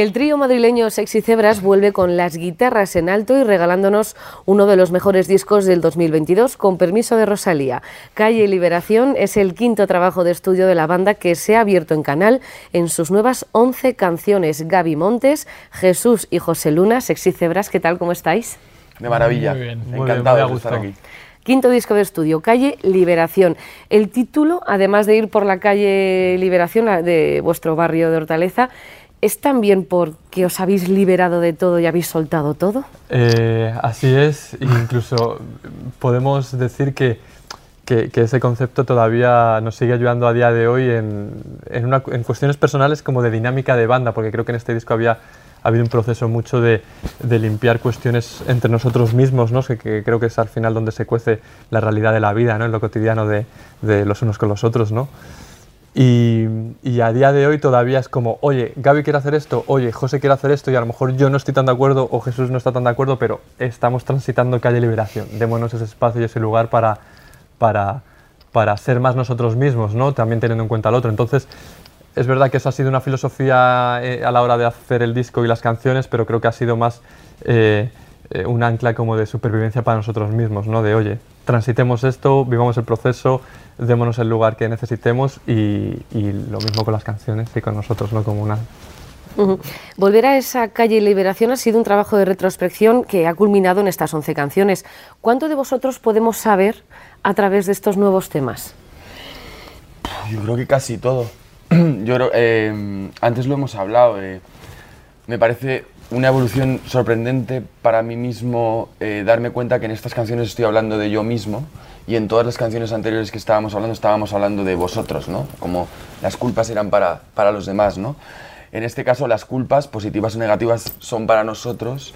El trío madrileño Sexy Cebras vuelve con las guitarras en alto y regalándonos uno de los mejores discos del 2022, con permiso de Rosalía. Calle Liberación es el quinto trabajo de estudio de la banda que se ha abierto en canal en sus nuevas 11 canciones. Gaby Montes, Jesús y José Luna, Sexy Cebras, ¿qué tal? ¿Cómo estáis? De maravilla. Muy bien. Encantado de estar aquí. Quinto disco de estudio, Calle Liberación. El título, además de ir por la calle Liberación de vuestro barrio de Hortaleza, ¿Es también porque os habéis liberado de todo y habéis soltado todo? Eh, así es, incluso podemos decir que, que, ese concepto todavía nos sigue ayudando a día de hoy en, en, cuestiones personales como de dinámica de banda, porque creo que en este disco había ha habido un proceso mucho de, de limpiar cuestiones entre nosotros mismos, ¿no? que, que, creo que es al final donde se cuece la realidad de la vida, ¿no? en lo cotidiano de, de los unos con los otros. ¿no? Y, a día de hoy todavía es como, oye, Gaby quiere hacer esto, oye, José quiere hacer esto y a lo mejor yo no estoy tan de acuerdo o Jesús no está tan de acuerdo, pero estamos transitando calle liberación. Démonos ese espacio y ese lugar para, para, para ser más nosotros mismos, ¿no? También teniendo en cuenta al otro. Entonces, es verdad que eso ha sido una filosofía eh, a la hora de hacer el disco y las canciones, pero creo que ha sido más eh, eh, un ancla como de supervivencia para nosotros mismos, ¿no? De, oye, transitemos esto, vivamos el proceso, démonos el lugar que necesitemos y, lo mismo con las canciones y con nosotros, ¿no? Como una... Volver a esa calle Liberación ha sido un trabajo de retrospección que ha culminado en estas 11 canciones. ¿Cuánto de vosotros podemos saber a través de estos nuevos temas? Yo creo que casi todo. Yo eh, antes lo hemos hablado. Eh, me parece una evolución sorprendente para mí mismo eh, darme cuenta que en estas canciones estoy hablando de yo mismo y en todas las canciones anteriores que estábamos hablando estábamos hablando de vosotros, ¿no? Como las culpas eran para, para los demás, ¿no? En este caso las culpas, positivas o negativas, son para nosotros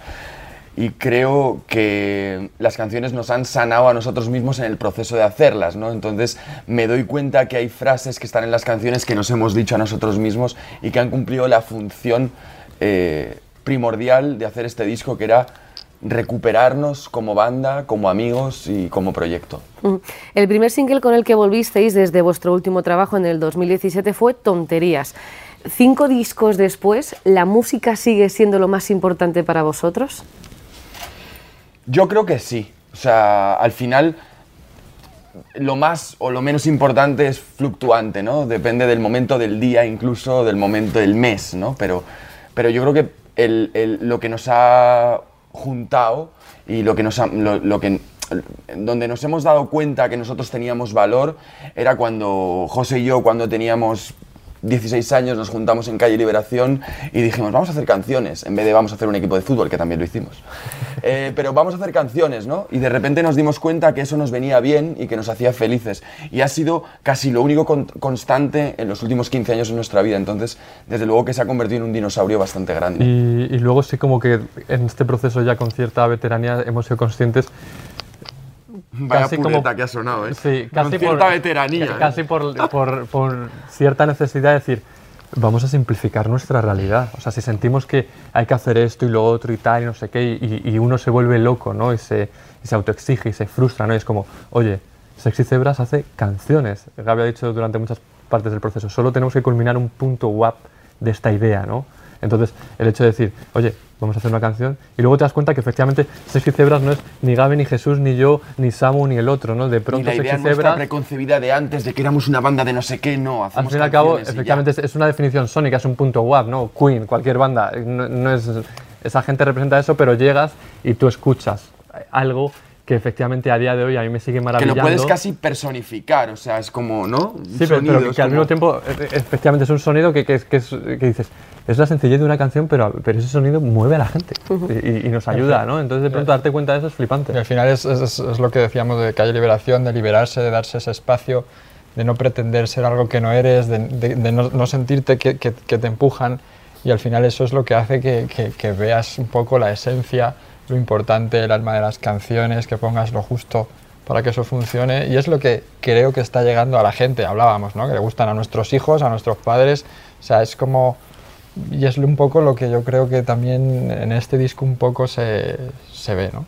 y creo que las canciones nos han sanado a nosotros mismos en el proceso de hacerlas, ¿no? Entonces me doy cuenta que hay frases que están en las canciones que nos hemos dicho a nosotros mismos y que han cumplido la función eh, primordial de hacer este disco, que era recuperarnos como banda, como amigos y como proyecto. El primer single con el que volvisteis desde vuestro último trabajo en el 2017 fue Tonterías. Cinco discos después, ¿la música sigue siendo lo más importante para vosotros? Yo creo que sí. O sea, al final lo más o lo menos importante es fluctuante, ¿no? Depende del momento del día, incluso del momento del mes, ¿no? Pero, pero yo creo que lo que nos ha juntado y lo que nos lo, que donde nos hemos dado cuenta que nosotros teníamos valor era cuando José y yo cuando teníamos 16 años nos juntamos en Calle Liberación y dijimos, vamos a hacer canciones, en vez de vamos a hacer un equipo de fútbol, que también lo hicimos. Eh, pero vamos a hacer canciones, ¿no? Y de repente nos dimos cuenta que eso nos venía bien y que nos hacía felices. Y ha sido casi lo único constante en los últimos 15 años en nuestra vida. Entonces, desde luego que se ha convertido en un dinosaurio bastante grande. Y, y luego sí como que en este proceso ya con cierta veteranía hemos sido conscientes Vaya casi como, que ha sonado, ¿eh? Sí, casi por, veteranía. Casi ¿eh? por, por, por, cierta necesidad de decir, vamos a simplificar nuestra realidad. O sea, si sentimos que hay que hacer esto y lo otro y tal y no sé qué, y, uno se vuelve loco, ¿no? Y se, autoexige y se frustra, ¿no? Y es como, oye, Sexy Zebras hace canciones. Gaby ha dicho durante muchas partes del proceso, solo tenemos que culminar un punto guap de esta idea, ¿no? Entonces, el hecho de decir, oye, vamos a hacer una canción, y luego te das cuenta que efectivamente Sexy Cebras no es ni Gaby, ni Jesús, ni yo, ni Samu, ni el otro, ¿no? De pronto ni la idea Sexy Cebras... preconcebida de antes, de que éramos una banda de no sé qué, no, Al fin y al cabo, efectivamente es, una definición sónica, es un punto guap, ¿no? Queen, cualquier banda, no es... Esa gente representa eso, pero llegas y tú escuchas algo que efectivamente a día de hoy a mí me sigue maravillando. Que lo puedes casi personificar, o sea, es como, ¿no? sí, pero, que, al mismo tiempo, e, e, efectivamente es un sonido que, que, que, es, que dices, es la sencillez de una canción, pero, pero ese sonido mueve a la gente y, nos ayuda, ¿no? Entonces de pronto darte cuenta de eso es flipante. Y al final es, es, es, lo que decíamos de que hay liberación, de liberarse, de darse ese espacio, de no pretender ser algo que no eres, de, de, no, no, sentirte que, que, te empujan y al final eso es lo que hace que veas un poco la esencia lo importante, el alma de las canciones, que pongas lo justo para que eso funcione. Y es lo que creo que está llegando a la gente. Hablábamos, ¿no? Que le gustan a nuestros hijos, a nuestros padres. O sea, es como... Y es un poco lo que yo creo que también en este disco un poco se, se ve, ¿no?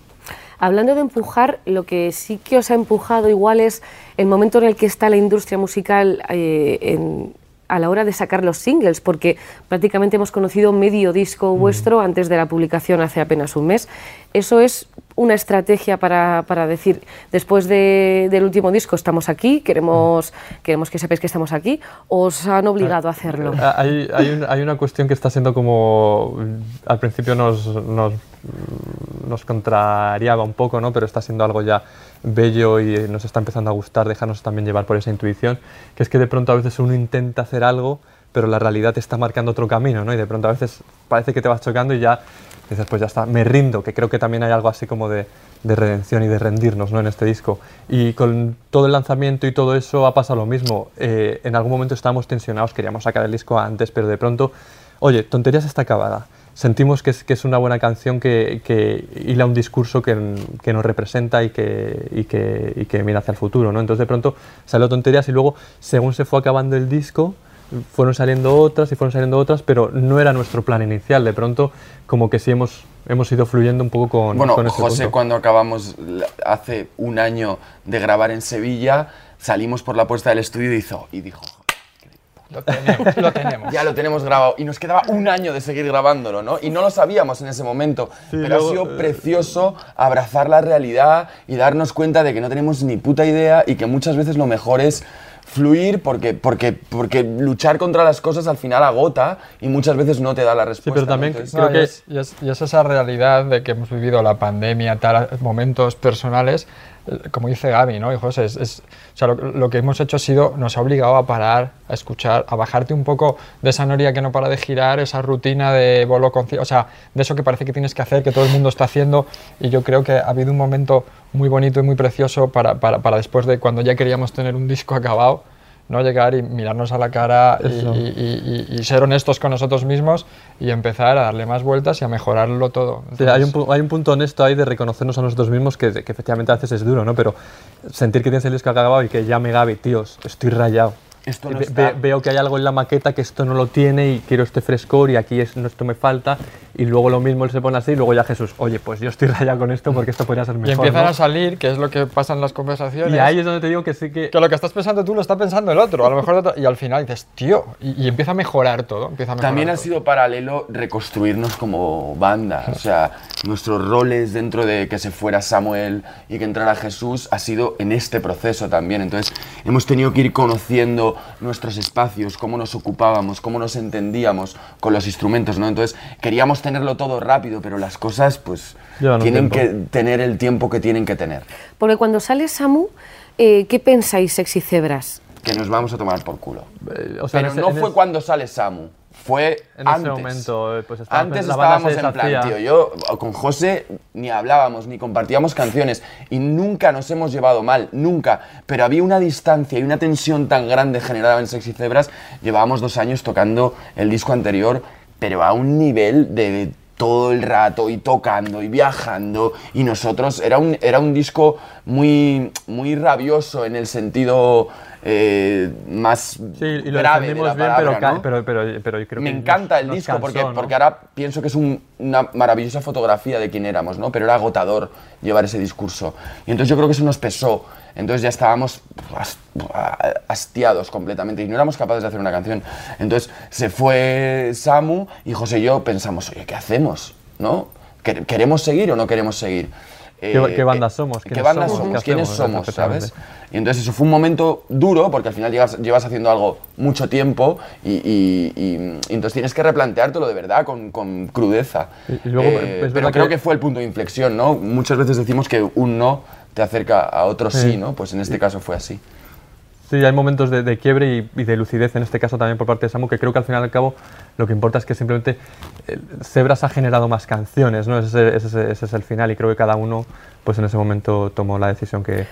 Hablando de empujar, lo que sí que os ha empujado igual es el momento en el que está la industria musical eh, en, a la hora de sacar los singles, porque prácticamente hemos conocido medio disco vuestro antes de la publicación hace apenas un mes. Eso es una estrategia para, para decir, después de- del último disco estamos aquí, queremos, queremos que sepáis que estamos aquí, o os han obligado a hacerlo. Ah, Hay, hay, un- hay una cuestión que está siendo como. mm, Al principio nos, nos, mm, nos contrariaba un poco, ¿no? pero está siendo algo ya bello y eh, nos está empezando a gustar, dejarnos también llevar por esa intuición, que es que de pronto a veces uno intenta hacer algo, pero la realidad te está marcando otro camino, ¿no? y de pronto a veces parece que te vas chocando y ya dices, pues ya está, me rindo, que creo que también hay algo así como de, de redención y de rendirnos ¿no? en este disco. Y con todo el lanzamiento y todo eso ha pasado lo mismo. Eh, en algún momento estábamos tensionados, queríamos sacar el disco antes, pero de pronto, oye, Tonterías está acabada. Sentimos que es, que es una buena canción que, que hila un discurso que, que nos representa y que, y, que, y que mira hacia el futuro. ¿no? Entonces de pronto salió Tonterías y luego, según se fue acabando el disco, fueron saliendo otras y fueron saliendo otras, pero no era nuestro plan inicial. De pronto, como que sí hemos, hemos ido fluyendo un poco con, Bueno, con ese José, punto. cuando acabamos hace un año de grabar en Sevilla, salimos por la puerta del estudio y hizo, y dijo, Lo tenemos, lo tenemos. ya lo tenemos grabado. Y nos quedaba un año de seguir grabándolo, ¿no? Y no lo sabíamos en ese momento. Sí, pero luego, ha sido eh, precioso abrazar la realidad y darnos cuenta de que no tenemos ni puta idea y que muchas veces lo mejor es fluir porque, porque, porque luchar contra las cosas al final agota y muchas veces no te da la respuesta. pero ¿no? también Entonces, creo No, que- es, es- esa realidad de que hemos vivido la pandemia, tal, momentos personales, como dice Gaby, ¿no? Y José, es, es- o sea, lo, que hemos hecho ha sido, nos ha obligado a parar, a escuchar, a bajarte un poco de esa noria que no para de girar, esa rutina de bolo con... O sea, de eso que parece que tienes que hacer, que todo el mundo está haciendo, y yo creo que ha habido un momento muy bonito y muy precioso para, para, para después de cuando ya queríamos tener un disco acabado, ¿no? llegar y mirarnos a la cara y, Eso. y- y- y- y ser honestos con nosotros mismos y empezar a darle más vueltas y a mejorarlo todo. Sí, hay, un, hay un punto honesto ahí de reconocernos a nosotros mismos que, que efectivamente a veces es duro, ¿no? Pero sentir que tienes el disco acabado y que llame Gaby, tíos, estoy rayado. Esto Y no ve- está. ve- veo que hay algo en la maqueta que esto no lo tiene y quiero este frescor y aquí es, no, esto me falta. Y luego lo mismo él se pone así y luego ya Jesús, oye, pues yo estoy rayado con esto porque esto podría ser y mejor. empiezan ¿no? a salir, que es lo que pasa en las conversaciones. Y ahí es donde te digo que sí que... que lo que estás pensando tú lo está pensando el otro, a lo mejor y al final dices, tío, y, y empieza a mejorar todo, empieza a mejorar También ha todo. sido paralelo reconstruirnos como banda. O sea, nuestros roles dentro de que se fuera Samuel y que entrara Jesús ha sido en este proceso también. Entonces, hemos tenido que ir conociendo nuestros espacios, cómo nos ocupábamos, cómo nos entendíamos con los instrumentos, ¿no? Entonces, queríamos tenerlo todo rápido, pero las cosas, pues, Llevan tienen que tener el tiempo que tienen que tener. Porque cuando sale Samu, eh, ¿qué pensáis, sexy cebras? Que nos vamos a tomar por culo. eh, o sea, en Pero ese- no fue ese- cuando sale Samu, fue En ese antes. momento, eh, pues antes la banda estábamos en plan, tío, yo con José ni hablábamos, ni compartíamos canciones y nunca nos hemos llevado mal, nunca. Pero había una distancia y una tensión tan grande generada en Sexy Zebras. Llevábamos dos años tocando el disco anterior, pero a un nivel de todo el rato y tocando y viajando y nosotros era un, era un disco muy, muy rabioso en el sentido eh, más Sí, y lo grave de bien, pero, ca- ¿no? pero, pero, pero yo creo Me que encanta nos- el disco cansó, porque, ¿no? porque ahora pienso que es un- una maravillosa fotografía de quién éramos, ¿no? Pero era agotador llevar ese discurso. Y entonces yo creo que eso nos pesó. Entonces ya estábamos has- hastiados completamente y no éramos capaces de hacer una canción. Entonces se fue Samu y José y yo pensamos, oye, ¿qué hacemos? ¿No? ¿Quer- ¿Queremos seguir o no queremos seguir? ¿Qué- qué banda somos? ¿Qué ¿Quiénes banda somos? somos? ¿Qué ¿Quiénes somos? ¿Sabes? Y entonces eso fue un momento duro porque al final llevas, llevas haciendo algo mucho tiempo y, y- y- y entonces tienes que replanteártelo de verdad con, con crudeza. Luego, Eh, es pero creo que- que... fue el punto de inflexión, ¿no? Muchas veces decimos que un no te acerca a otro sí, Sí. ¿no? Pues en este caso fue así. Sí, hay momentos de, de quiebre y, de lucidez, en este caso también por parte de Samu, que creo que al final y al cabo lo que importa es que simplemente eh, Zebras ha generado más canciones, ¿no? Ese- ese- ese es el final y creo que cada uno pues en ese momento tomó la decisión que,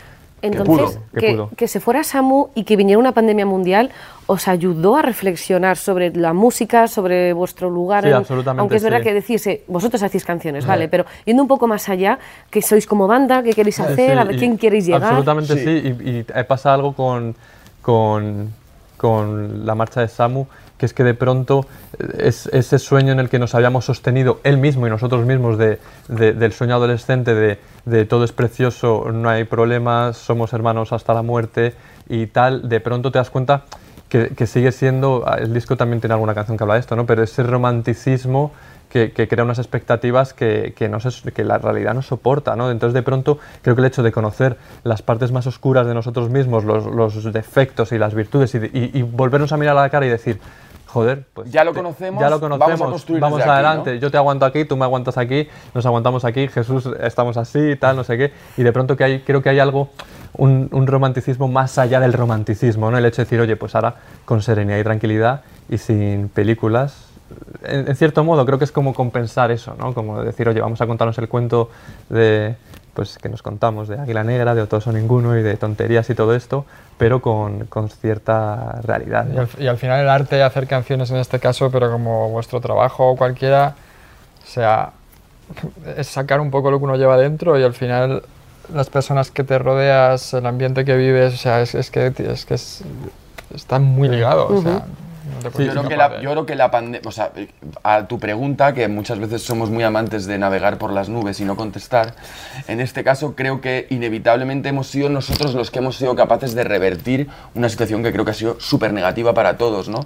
que Entonces, pudo. que que, pudo. que se fuera Samu y que viniera una pandemia mundial, ¿os ayudó a reflexionar sobre la música, sobre vuestro lugar? Sí, en- absolutamente, Aunque es verdad sí. que decís, eh, vosotros hacéis canciones, vale, pero yendo un poco más allá, ¿qué sois como banda? ¿Qué queréis hacer? Sí, ¿A quién queréis llegar? Absolutamente Sí. y, y eh, pasa algo con, con, con la marcha de Samu, que es que de pronto eh, es, ese sueño en el que nos habíamos sostenido él mismo y nosotros mismos de, de- del sueño adolescente de, todo es precioso, no hay problemas, somos hermanos hasta la muerte y tal, de pronto te das cuenta que, sigue siendo, ah, el disco también tiene alguna canción que habla de esto, ¿no? pero ese romanticismo que, crea unas expectativas que, que, no que la realidad no soporta. ¿no? Entonces, de pronto, creo que el hecho de conocer las partes más oscuras de nosotros mismos, los, los defectos y las virtudes, y, y, volvernos a mirar a la cara y decir, joder, pues ya lo conocemos, ya lo conocemos vamos, adelante, yo te aguanto aquí, tú me aguantas aquí, nos aguantamos aquí, Jesús, estamos así, tal, no sé qué, y de pronto que hay, creo que hay algo, un, un, romanticismo más allá del romanticismo, ¿no? El hecho de decir, oye, pues ahora con serenidad y tranquilidad y sin películas, en, cierto modo creo que es como compensar eso, ¿no? Como decir, oye, vamos a contarnos el cuento de, pues que nos contamos de Águila Negra, de Otoso Ninguno y de tonterías y todo esto, pero con, con cierta realidad. Y, al, final el arte, hacer canciones en este caso, pero como vuestro trabajo o cualquiera, o sea, es sacar un poco lo que uno lleva dentro y al final las personas que te rodeas, el ambiente que vives, o sea, es, es que, es que están muy ligados. o sea, yo, creo que la, yo, creo que la, pandemia, o sea, a tu pregunta, que muchas veces somos muy amantes de navegar por las nubes y no contestar, en este caso creo que inevitablemente hemos sido nosotros los que hemos sido capaces de revertir una situación que creo que ha sido súper negativa para todos, ¿no?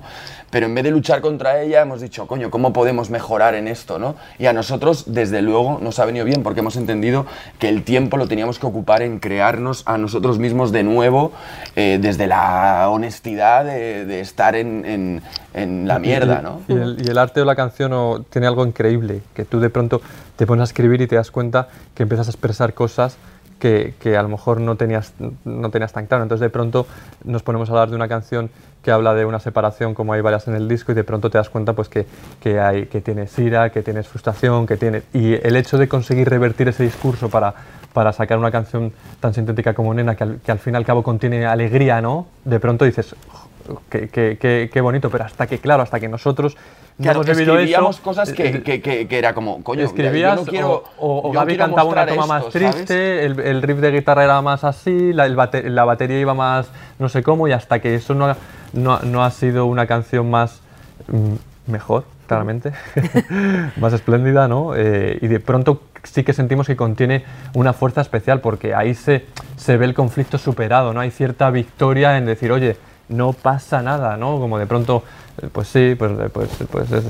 Pero en vez de luchar contra ella, hemos dicho, coño, ¿cómo podemos mejorar en esto, ¿no? Y a nosotros, desde luego, nos ha venido bien porque hemos entendido que el tiempo lo teníamos que ocupar en crearnos a nosotros mismos de nuevo, eh, desde la honestidad de, de estar en en, la mierda, ¿no? Y el, arte o la canción tiene algo increíble, que tú de pronto te pones a escribir y te das cuenta que empiezas a expresar cosas que, que, a lo mejor no tenías, no tenías tan claro. Entonces de pronto nos ponemos a hablar de una canción que habla de una separación, como hay varias en el disco, y de pronto te das cuenta pues, que, que, hay, que tienes ira, que tienes frustración, que tienes... Y el hecho de conseguir revertir ese discurso para, para sacar una canción tan sintética como Nena, que al, que al fin y al cabo contiene alegría, ¿no? De pronto dices, qué, bonito, pero hasta que, claro, hasta que nosotros no hemos escribíamos cosas que, que, que, era como, coño, escribías, yo no quiero, o, Gaby cantaba una toma más triste, el, el, riff de guitarra era más así, la, la, batería iba más no sé cómo, y hasta que eso no, no, no ha sido una canción más mm, mejor, claramente, más espléndida, ¿no? Eh, y de pronto sí que sentimos que contiene una fuerza especial, porque ahí se, se ve el conflicto superado, ¿no? Hay cierta victoria en decir, oye, no pasa nada, ¿no? Como de pronto, eh, pues sí, pues, eh, pues, pues es,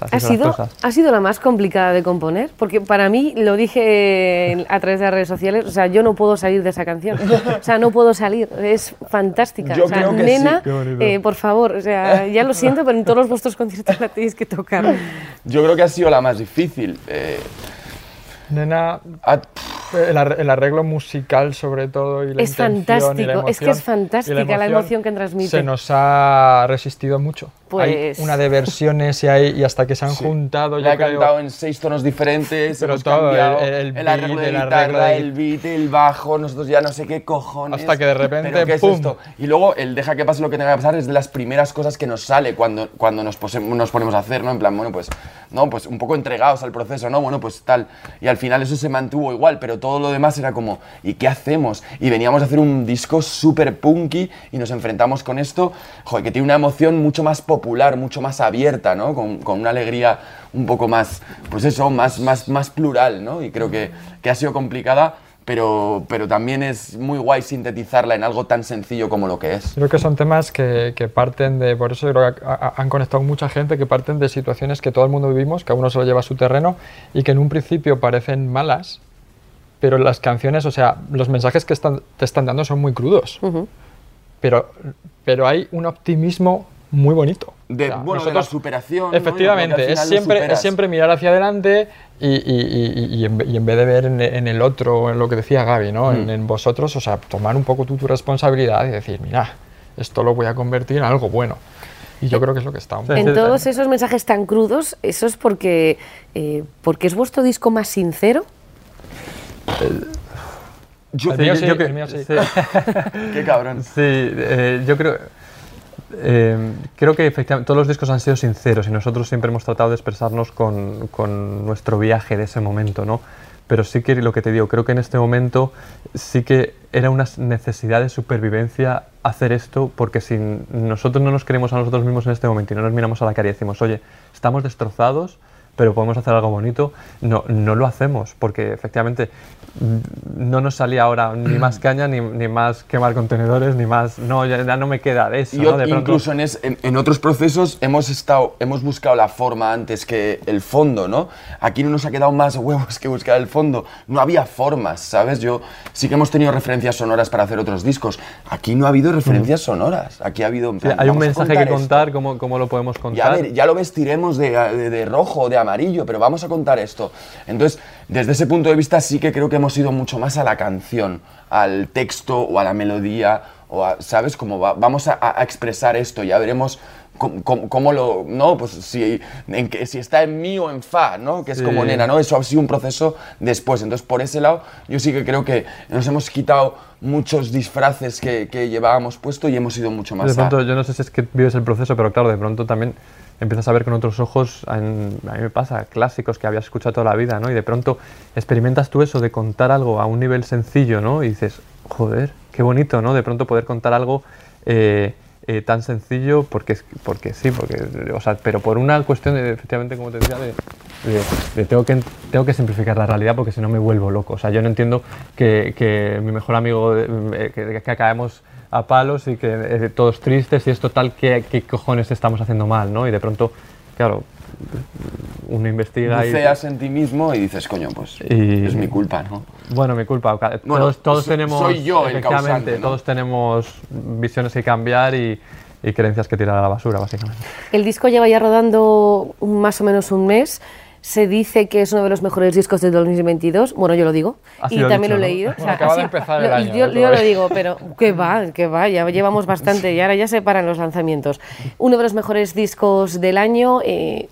así ¿Ha sido, ¿Ha sido la más complicada de componer? Porque para mí, lo dije a través de las redes sociales, o sea, yo no puedo salir de esa canción. O sea, no puedo salir, es fantástica. Yo o sea, creo que nena, eh, por favor, o sea, ya lo siento, pero en todos vuestros conciertos la tenéis que tocar. Yo creo que ha sido la más difícil. Nena, el, arreglo musical sobre todo y la es fantástico, es que es fantástica la emoción, que transmite. Se nos ha resistido mucho. Pues... Hay una de versiones y, hay, y hasta que se han juntado. La he cantado en seis tonos diferentes. Pero todo, el, el, arreglo de guitarra, el beat, el bajo, nosotros ya no sé qué cojones. Hasta que de repente, ¿qué ¡pum! Es esto? Y luego el deja que pase lo que tenga que pasar es de las primeras cosas que nos sale cuando, cuando nos, nos ponemos a hacer, ¿no? En plan, bueno, pues, no, pues un poco entregados al proceso, ¿no? Bueno, pues tal. Y al final eso se mantuvo igual, pero todo lo demás era como, ¿y qué hacemos? Y veníamos a hacer un disco súper punky y nos enfrentamos con esto, joder, que tiene una emoción mucho más popular, mucho más abierta, ¿no? Con, con una alegría un poco más, pues eso, más, más, más plural, ¿no? Y creo que, que ha sido complicada pero, pero también es muy guay sintetizarla en algo tan sencillo como lo que es. Creo que son temas que, que parten de, por eso creo que han conectado mucha gente, que parten de situaciones que todo el mundo vivimos, que a uno se lo lleva a su terreno y que en un principio parecen malas, pero las canciones, o sea, los mensajes que están, te están dando son muy crudos. pero, pero hay un optimismo muy bonito. De, bueno, de la superación. Efectivamente, es, siempre, es siempre mirar hacia adelante y, y, y, en, vez de ver en, el otro, en lo que decía Gaby, ¿no? En, mm. vosotros, o sea, tomar un poco tú tu responsabilidad y decir, mira, esto lo voy a convertir en algo bueno. Y yo creo que es lo que está. En todos esos mensajes tan crudos, ¿eso es porque, eh, porque es vuestro disco más sincero? yo, sí, yo, Qué cabrón. Sí, eh, yo creo eh, creo que efectivamente todos los discos han sido sinceros y nosotros siempre hemos tratado de expresarnos con, con, nuestro viaje de ese momento, ¿no? Pero sí que lo que te digo, creo que en este momento sí que era una necesidad de supervivencia hacer esto porque si nosotros no nos queremos a nosotros mismos en este momento y no nos miramos a la cara y decimos, oye, estamos destrozados, pero podemos hacer algo bonito, no, no lo hacemos, porque efectivamente no nos salía ahora ni más caña, ni, ni más quemar contenedores, ni más... No, ya, ya no me queda de eso. Y ¿no? De incluso en, es- en- en otros procesos hemos, estado, hemos buscado la forma antes que el fondo, ¿no? Aquí no nos ha quedado más huevos que buscar el fondo. No había formas, ¿sabes? Yo sí que hemos tenido referencias sonoras para hacer otros discos. Aquí no ha habido referencias sonoras. Aquí ha habido... en Sí, plan, hay un a mensaje que contar, ¿cómo, cómo lo podemos Y a contar? ver, ya lo vestiremos de, de- de rojo de amarillo, pero vamos a contar esto. Entonces, desde ese punto de vista sí que creo que hemos ido mucho más a la canción, al texto o a la melodía, o a- ¿sabes? Como va- vamos a expresar esto, ya veremos cómo, cómo- cómo lo... No, pues si, en que, si está en mi o en fa, ¿no? Que es Sí. como nena, ¿no? Eso ha sido un proceso después. Entonces, por ese lado, yo sí que creo que nos hemos quitado muchos disfraces que, que llevábamos puesto y hemos ido mucho más De a- pronto, yo no sé si es que vives el proceso, pero claro, de pronto también empiezas a ver con otros ojos, en- a mí me pasa, clásicos que habías escuchado toda la vida, ¿no? Y de pronto experimentas tú eso de contar algo a un nivel sencillo, ¿no? Y dices, joder, qué bonito, ¿no? De pronto poder contar algo eh, eh, tan sencillo porque, es- porque sí, porque, o sea, pero por una cuestión de, efectivamente, como te decía, de, tengo, que, tengo que simplificar la realidad porque si no me vuelvo loco. O sea, yo no entiendo que, que mi mejor amigo, eh, que, acabemos a palos y que eh, todos tristes y esto tal, ¿qué, qué cojones estamos haciendo mal, no? Y de pronto, claro, uno investiga y... buceas en ti mismo y dices, coño, pues Y- es mi culpa, ¿no? Bueno, mi culpa. o ca- Bueno, todos, todos so- tenemos, soy yo el efectivamente, causante, ¿no? todos tenemos visiones que cambiar y, y creencias que tirar a la basura, básicamente. El disco lleva ya rodando más o menos un mes. Se dice que es uno de los mejores discos del 2022. Bueno, yo lo digo. Así y lo también dicho, lo he ¿no? leído. Bueno, acaba de empezar el yo- año, Yo, ¿no? yo lo digo, pero que va, que va. Ya llevamos bastante y ahora ya se paran los lanzamientos. Uno de los mejores discos del año. eh,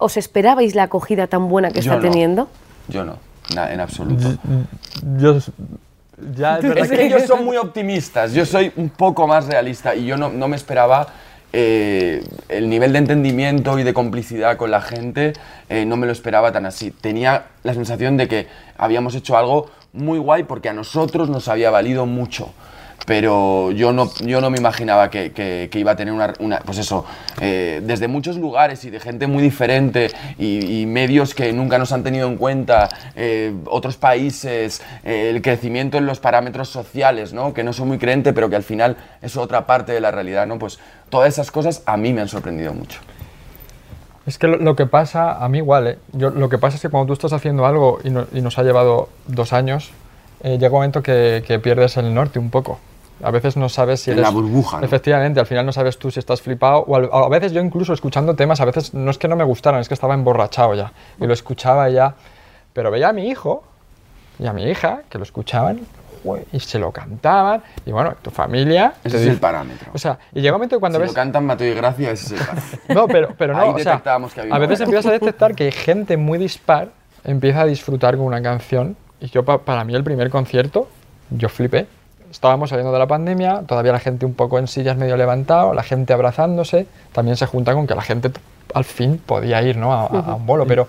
¿Os esperabais la acogida tan buena que Yo está no. teniendo? Yo no, na- en absoluto. Yo, ya es verdad Es que... que ellos son muy optimistas, yo soy un poco más realista y yo no, no me esperaba eh, el nivel de entendimiento y de complicidad con la gente, eh, no me lo esperaba tan así. Tenía la sensación de que habíamos hecho algo muy guay porque a nosotros nos había valido mucho. Pero yo no, yo no me imaginaba que, que- iba a tener una, una- pues eso, eh, desde muchos lugares y de gente muy diferente y, medios que nunca nos han tenido en cuenta, eh, otros países, eh, el crecimiento en los parámetros sociales, ¿no? que no soy muy creyente, pero que al final es otra parte de la realidad. ¿no? Pues todas esas cosas a mí me han sorprendido mucho. Es que lo, que pasa, a mí igual, ¿eh? Yo, lo que pasa es que cuando tú estás haciendo algo y, no- y nos ha llevado dos años, llega un momento que pierdes el norte un poco. A veces no sabes si En eres... la burbuja, ¿no? Efectivamente, al final no sabes tú si estás flipado. O a veces yo incluso escuchando temas, a veces no es que no me gustaran, es que estaba emborrachado ya. Y lo escuchaba ya. Pero veía a mi hijo y a mi hija que lo escuchaban y se lo cantaban. Y bueno, tu familia... Ese es el parámetro. O sea, y llega un momento cuando si ves... lo cantan Mateo y Gracia, ese es el parámetro. No, pero, pero no, Ahí o sea, detectábamos que había a veces empiezas a detectar que gente muy dispar empieza a disfrutar con una canción y yo pa- para mí el primer concierto yo flipé. Estábamos saliendo de la pandemia, todavía la gente un poco en sillas medio levantado, la gente abrazándose, también se junta con que la gente al fin podía ir ¿no? a, un bolo, pero,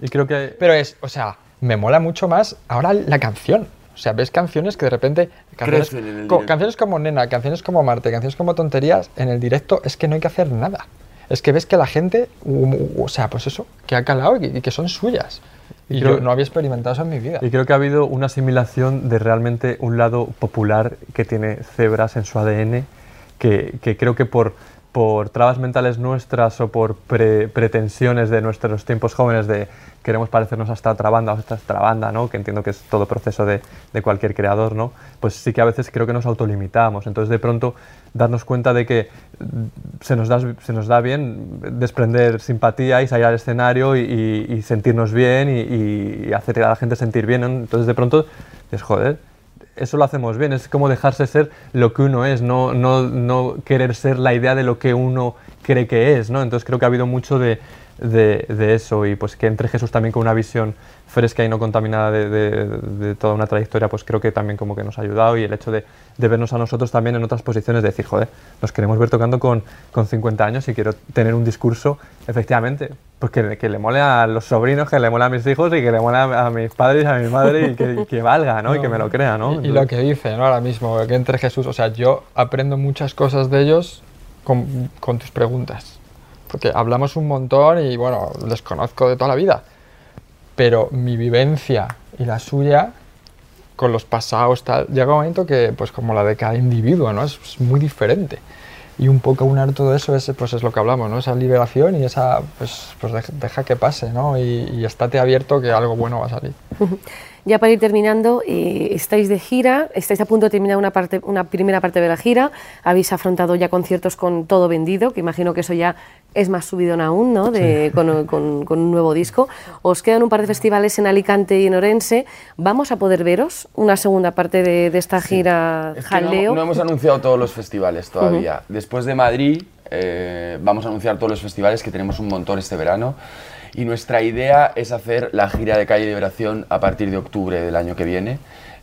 Y creo que... pero es, o sea, me mola mucho más ahora la canción. O sea, ves canciones que de repente... Canciones, en el canciones como Nena, canciones como Marte, canciones como Tonterías, en el directo es que no hay que hacer nada. Es que ves que la gente, o sea, pues eso, que ha calado y que son suyas. Y, creo- yo no había experimentado eso en mi vida. Y creo que ha habido una asimilación de realmente un lado popular que tiene cebras en su ADN, que, que creo que por, por trabas mentales nuestras o por pre- pretensiones de nuestros tiempos jóvenes de queremos parecernos a esta otra banda o a esta otra banda, ¿no? que entiendo que es todo proceso de, de cualquier creador, ¿no? pues sí que a veces creo que nos autolimitamos. Entonces de pronto darnos cuenta de que mm, se nos da, se nos da bien desprender simpatía y salir al escenario y, sentirnos bien y, y hacer a la gente sentir bien. Entonces de pronto es joder, eso lo hacemos bien, es como dejarse ser lo que uno es, no, no, no querer ser la idea de lo que uno cree que es. ¿no? Entonces creo que ha habido mucho de, de, eso y pues que entre Jesús también con una visión fresca y no contaminada de, de- toda una trayectoria, pues creo que también como que nos ha ayudado y el hecho de, de vernos a nosotros también en otras posiciones, de decir, joder, nos queremos ver tocando con, con 50 años y quiero tener un discurso, efectivamente, pues que, que le mole a los sobrinos, que le mole a mis hijos y que le mole a, a mis padres, a mi madre y que, y que valga, ¿no? Y que me lo crea, ¿no? Y, y lo que dice, ¿no? Ahora mismo, que entre Jesús, o sea, yo aprendo muchas cosas de ellos con, con tus preguntas. porque hablamos un montón y bueno, les conozco de toda la vida, pero mi vivencia y la suya con los pasados tal, llega un momento que pues como la de cada individuo, ¿no? Es, es muy diferente. Y un poco unar todo eso es, pues es lo que hablamos, ¿no? Esa liberación y esa, pues, pues deja, deja que pase, ¿no? Y, estate abierto que algo bueno va a salir. Ya para ir terminando, estáis de gira, estáis a punto de terminar una, parte, una primera parte de la gira, habéis afrontado ya conciertos con todo vendido, que imagino que eso ya es más subidón aún, ¿no? De, con, con- con un nuevo disco. Os quedan un par de festivales en Alicante y en Orense. ¿Vamos a poder veros una segunda parte de, de esta gira Es que no, jaleo? no hemos anunciado todos los festivales todavía. Después de Madrid, eh, vamos a anunciar todos los festivales que tenemos un montón este verano. Y nuestra idea es hacer la gira de Calle Liberación a partir de octubre del año que viene.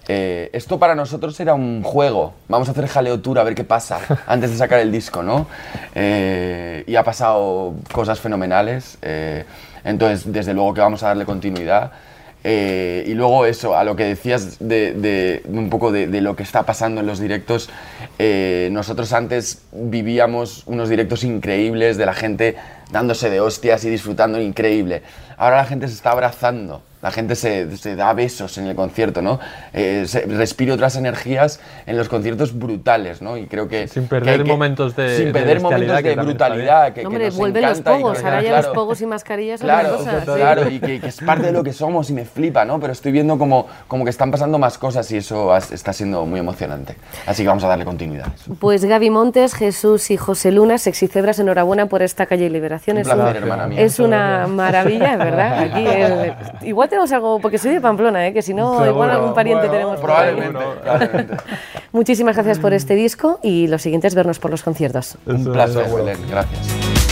Eh, esto para nosotros era un juego. Vamos a hacer jaleo tour a ver qué pasa antes de sacar el disco, ¿no? Eh, y ha pasado cosas fenomenales. eh, entonces, desde luego que vamos a darle continuidad. Eh, y luego eso, a lo que decías de, de- un poco de, de lo que está pasando en los directos, eh, nosotros antes vivíamos unos directos increíbles de la gente dándose de hostias y disfrutando increíble. Ahora la gente se está abrazando, la gente se, se da besos en el concierto, ¿no? Eh, se- respira otras energías en los conciertos brutales, ¿no? Y creo que... Sin que perder hay que- momentos de- Sin de perder bestialidad, momentos que de brutalidad. Que, que Hombre, nos vuelven los que- pogos, ahora ya claro. los pogos y mascarillas son Claro, otra cosa. sí. claro, y que, que es parte de lo que somos y me flipa, ¿no? Pero estoy viendo como, como que están pasando más cosas y eso está siendo muy emocionante. Así que vamos a darle continuidad. Pues Gaby Montes, Jesús y José Luna, Sexy Cebras, enhorabuena por esta calle Liberación. Un es, placer, hermana mía. es una maravilla, ¿verdad? Aquí, eh, igual tenemos algo, porque soy de Pamplona, ¿eh? que si no, igual algún pariente Bueno, tenemos. por ahí. Probablemente, probablemente. Muchísimas gracias por este disco y lo siguiente es vernos por los conciertos. Un placer. Belén, gracias.